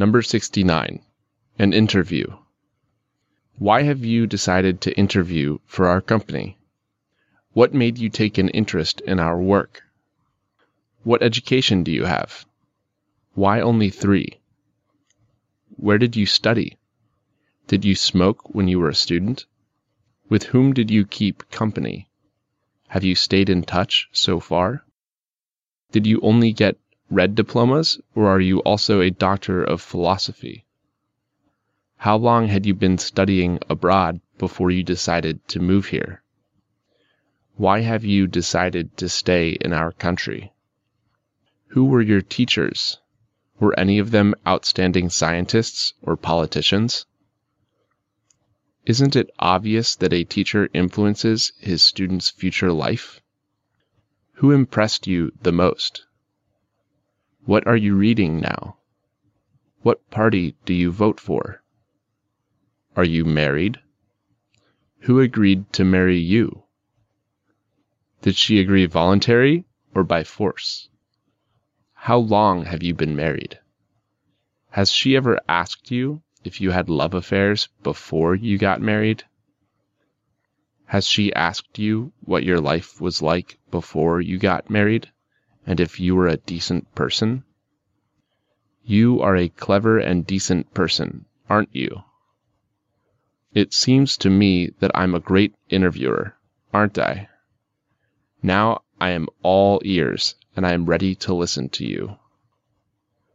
Number 69. An interview. Why have you decided to interview for our company? What made you take an interest in our work? What education do you have? Why only three? Where did you study? Did you smoke when you were a student? With whom did you keep company? Have you stayed in touch so far? Did you only get red diplomas, or are you also a doctor of philosophy? How long had you been studying abroad before you decided to move here? Why have you decided to stay in our country? Who were your teachers? Were any of them outstanding scientists or politicians? Isn't it obvious that a teacher influences his student's future life? Who impressed you the most? What are you reading now? What party do you vote for? Are you married? Who agreed to marry you? Did she agree voluntary or by force? How long have you been married? Has she ever asked you if you had love affairs before you got married? Has she asked you what your life was like before you got married and if you were a decent person? You are a clever and decent person, aren't you? It seems to me that I'm a great interviewer, aren't I? Now I am all ears and I am ready to listen to you.